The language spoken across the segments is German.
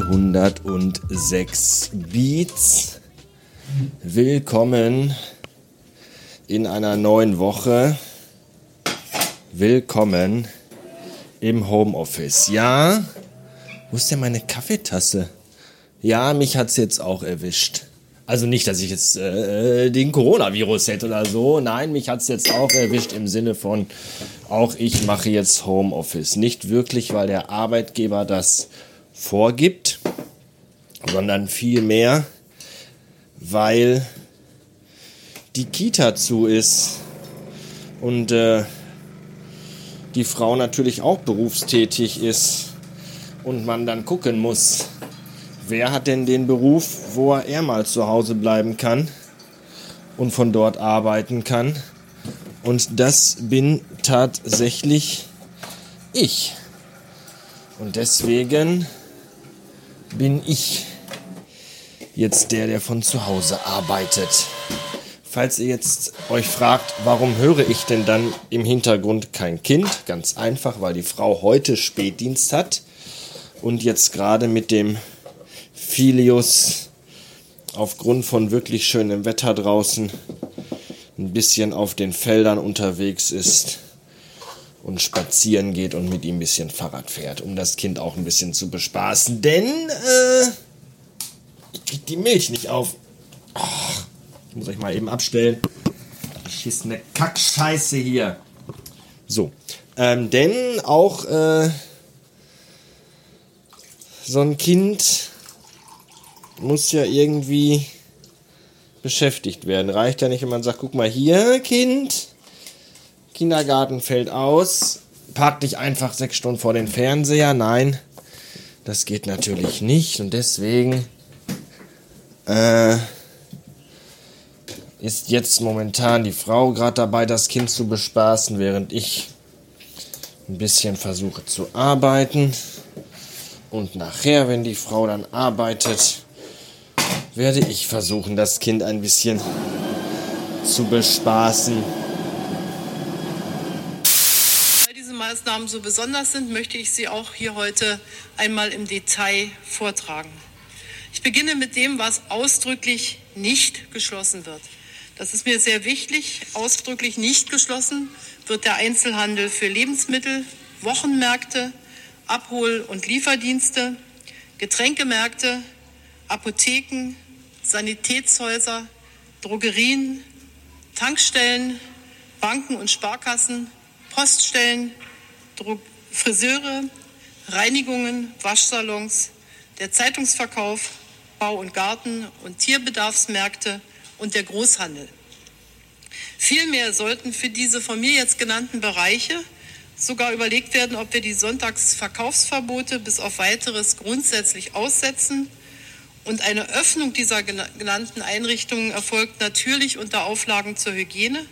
406 Beats. Willkommen in einer neuen Woche. Willkommen im Homeoffice. Ja, wo ist denn meine Kaffeetasse? Ja, mich hat's jetzt auch erwischt. Also nicht, dass ich jetzt äh, den Coronavirus hätte oder so. Nein, mich hat's jetzt auch erwischt im Sinne von, auch ich mache jetzt Homeoffice. Nicht wirklich, weil der Arbeitgeber das vorgibt, sondern vielmehr, weil die Kita zu ist und äh, die Frau natürlich auch berufstätig ist und man dann gucken muss, wer hat denn den Beruf, wo er mal zu Hause bleiben kann und von dort arbeiten kann. Und das bin tatsächlich ich. Und deswegen bin ich jetzt der, der von zu Hause arbeitet. Falls ihr jetzt euch fragt, warum höre ich denn dann im Hintergrund kein Kind? Ganz einfach, weil die Frau heute Spätdienst hat und jetzt gerade mit dem Filius aufgrund von wirklich schönem Wetter draußen ein bisschen auf den Feldern unterwegs ist und spazieren geht und mit ihm ein bisschen Fahrrad fährt, um das Kind auch ein bisschen zu bespaßen. Denn äh, ich krieg die Milch nicht auf. Oh, muss ich mal eben abstellen. Beschissene Kackscheiße hier. So. Ähm, denn auch äh, so ein Kind muss ja irgendwie beschäftigt werden. Reicht ja nicht, wenn man sagt, guck mal hier, Kind, Kindergarten fällt aus, parkt nicht einfach sechs Stunden vor den Fernseher. Nein, das geht natürlich nicht und deswegen äh, ist jetzt momentan die Frau gerade dabei, das Kind zu bespaßen, während ich ein bisschen versuche zu arbeiten. Und nachher, wenn die Frau dann arbeitet, werde ich versuchen, das Kind ein bisschen zu bespaßen. Weil diese Maßnahmen so besonders sind, möchte ich sie auch hier heute einmal im Detail vortragen. Ich beginne mit dem, was ausdrücklich nicht geschlossen wird. Das ist mir sehr wichtig. Ausdrücklich nicht geschlossen wird der Einzelhandel für Lebensmittel, Wochenmärkte, Abhol- und Lieferdienste, Getränkemärkte, Apotheken, Sanitätshäuser, Drogerien, Tankstellen, Banken und Sparkassen, Poststellen, Dro Friseure, Reinigungen, Waschsalons, der Zeitungsverkauf, Bau- und Garten- und Tierbedarfsmärkte und der Großhandel. Vielmehr sollten für diese von mir jetzt genannten Bereiche sogar überlegt werden, ob wir die Sonntagsverkaufsverbote bis auf weiteres grundsätzlich aussetzen. Und eine Öffnung dieser genannten Einrichtungen erfolgt natürlich unter Auflagen zur Hygiene,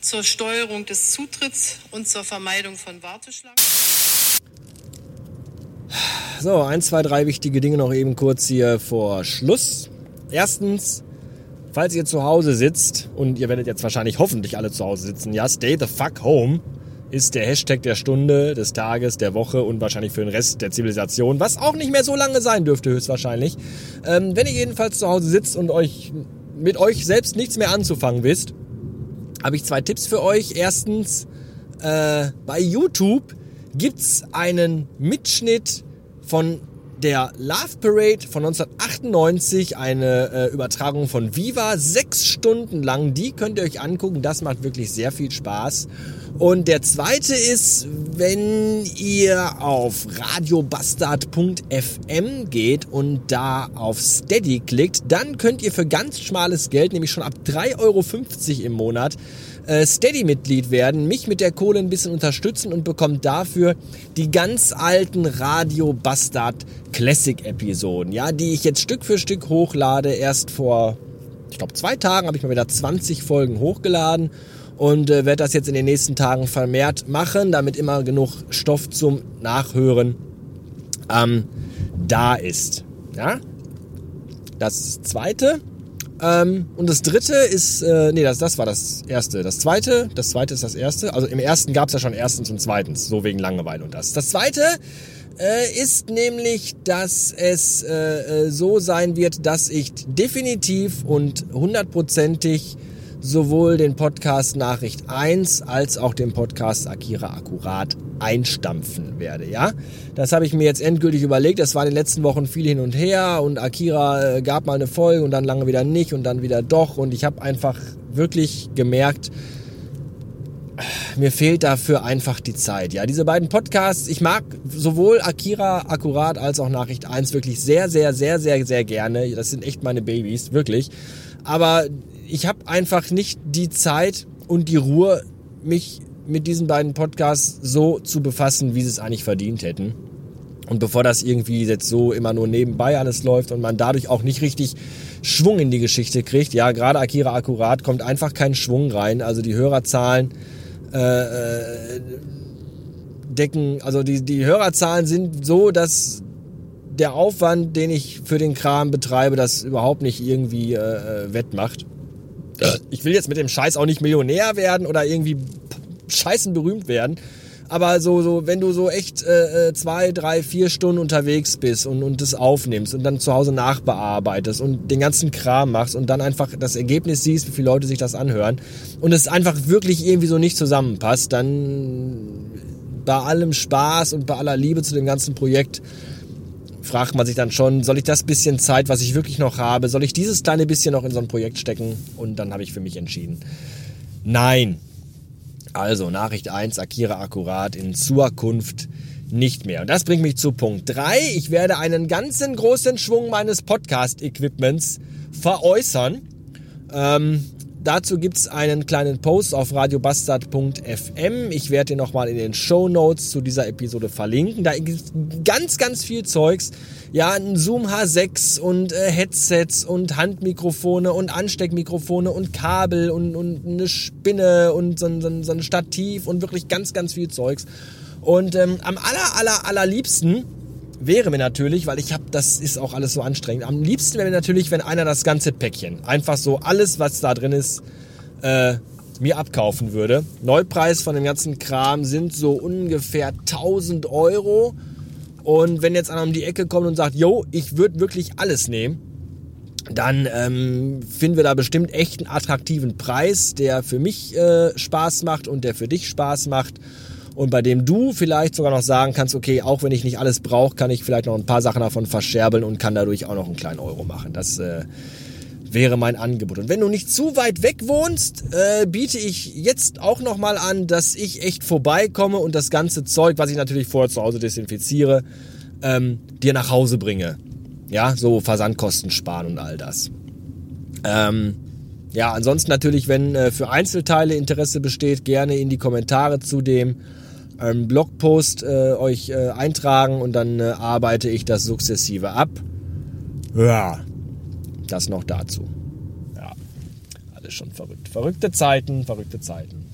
zur Steuerung des Zutritts und zur Vermeidung von Warteschlangen. So, ein, zwei, drei wichtige Dinge noch eben kurz hier vor Schluss. Erstens, falls ihr zu Hause sitzt und ihr werdet jetzt wahrscheinlich hoffentlich alle zu Hause sitzen, ja, stay the fuck home ist der Hashtag der Stunde, des Tages, der Woche und wahrscheinlich für den Rest der Zivilisation, was auch nicht mehr so lange sein dürfte höchstwahrscheinlich. Ähm, wenn ihr jedenfalls zu Hause sitzt und euch mit euch selbst nichts mehr anzufangen wisst, habe ich zwei Tipps für euch. Erstens, äh, bei YouTube gibt's einen Mitschnitt von der Love Parade von 1998, eine äh, Übertragung von Viva, sechs Stunden lang. Die könnt ihr euch angucken, das macht wirklich sehr viel Spaß. Und der zweite ist, wenn ihr auf radiobastard.fm geht und da auf Steady klickt, dann könnt ihr für ganz schmales Geld, nämlich schon ab 3,50 Euro im Monat, äh, Steady-Mitglied werden, mich mit der Kohle ein bisschen unterstützen und bekommt dafür die ganz alten Radio Bastard Classic-Episoden, ja, die ich jetzt Stück für Stück hochlade. Erst vor, ich glaube, zwei Tagen habe ich mal wieder 20 Folgen hochgeladen und äh, werde das jetzt in den nächsten Tagen vermehrt machen, damit immer genug Stoff zum Nachhören ähm, da ist. Ja? Das zweite ähm, und das dritte ist, äh, nee, das, das war das erste. Das zweite, das zweite ist das erste. Also im ersten gab es ja schon erstens und zweitens, so wegen Langeweile und das. Das zweite äh, ist nämlich, dass es äh, äh, so sein wird, dass ich definitiv und hundertprozentig sowohl den Podcast Nachricht 1 als auch den Podcast Akira Akkurat einstampfen werde, ja? Das habe ich mir jetzt endgültig überlegt. Das war in den letzten Wochen viel hin und her und Akira äh, gab mal eine Folge und dann lange wieder nicht und dann wieder doch und ich habe einfach wirklich gemerkt, mir fehlt dafür einfach die Zeit. Ja, diese beiden Podcasts, ich mag sowohl Akira Akkurat als auch Nachricht 1 wirklich sehr, sehr, sehr, sehr, sehr gerne. Das sind echt meine Babys, wirklich. Aber ich habe einfach nicht die Zeit und die Ruhe, mich mit diesen beiden Podcasts so zu befassen, wie sie es eigentlich verdient hätten. Und bevor das irgendwie jetzt so immer nur nebenbei alles läuft und man dadurch auch nicht richtig Schwung in die Geschichte kriegt, ja, gerade Akira Akkurat kommt einfach kein Schwung rein. Also die Hörerzahlen äh, äh, decken, also die, die Hörerzahlen sind so, dass der Aufwand, den ich für den Kram betreibe, das überhaupt nicht irgendwie äh, äh wettmacht. Ich will jetzt mit dem Scheiß auch nicht Millionär werden oder irgendwie scheißen berühmt werden. Aber so, so, wenn du so echt äh, äh, zwei, drei, vier Stunden unterwegs bist und, und das aufnimmst und dann zu Hause nachbearbeitest und den ganzen Kram machst und dann einfach das Ergebnis siehst, wie viele Leute sich das anhören und es einfach wirklich irgendwie so nicht zusammenpasst, dann bei allem Spaß und bei aller Liebe zu dem ganzen Projekt fragt man sich dann schon, soll ich das bisschen Zeit, was ich wirklich noch habe, soll ich dieses kleine bisschen noch in so ein Projekt stecken? Und dann habe ich für mich entschieden, nein. Also Nachricht 1, Akira akkurat in Zukunft nicht mehr. Und das bringt mich zu Punkt 3. Ich werde einen ganzen großen Schwung meines Podcast-Equipments veräußern. Ähm, Dazu gibt es einen kleinen Post auf radiobastard.fm. Ich werde den nochmal in den Show Notes zu dieser Episode verlinken. Da gibt es ganz, ganz viel Zeugs. Ja, ein Zoom H6 und äh, Headsets und Handmikrofone und Ansteckmikrofone und Kabel und, und eine Spinne und so, so, so ein Stativ und wirklich ganz, ganz viel Zeugs. Und ähm, am aller, aller, allerliebsten wäre mir natürlich, weil ich habe, das ist auch alles so anstrengend. Am liebsten wäre mir natürlich, wenn einer das ganze Päckchen, einfach so alles, was da drin ist, äh, mir abkaufen würde. Neupreis von dem ganzen Kram sind so ungefähr 1000 Euro. Und wenn jetzt einer um die Ecke kommt und sagt, yo, ich würde wirklich alles nehmen, dann ähm, finden wir da bestimmt echt einen attraktiven Preis, der für mich äh, Spaß macht und der für dich Spaß macht und bei dem du vielleicht sogar noch sagen kannst, okay, auch wenn ich nicht alles brauche, kann ich vielleicht noch ein paar Sachen davon verscherbeln und kann dadurch auch noch einen kleinen Euro machen. Das äh, wäre mein Angebot. Und wenn du nicht zu weit weg wohnst, äh, biete ich jetzt auch nochmal an, dass ich echt vorbeikomme und das ganze Zeug, was ich natürlich vorher zu Hause desinfiziere, ähm, dir nach Hause bringe. Ja, so Versandkosten sparen und all das. Ähm, ja, ansonsten natürlich, wenn äh, für Einzelteile Interesse besteht, gerne in die Kommentare zu dem einen Blogpost äh, euch äh, eintragen und dann äh, arbeite ich das sukzessive ab. Ja, das noch dazu. Ja, alles schon verrückt. Verrückte Zeiten, verrückte Zeiten.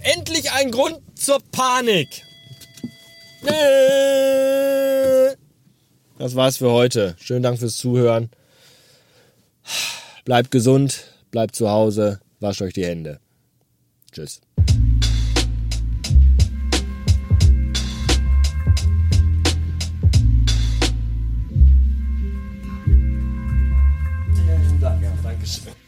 Endlich ein Grund zur Panik. Das war's für heute. Schönen Dank fürs Zuhören. Bleibt gesund, bleibt zu Hause, wascht euch die Hände. Tschüss. Thanks.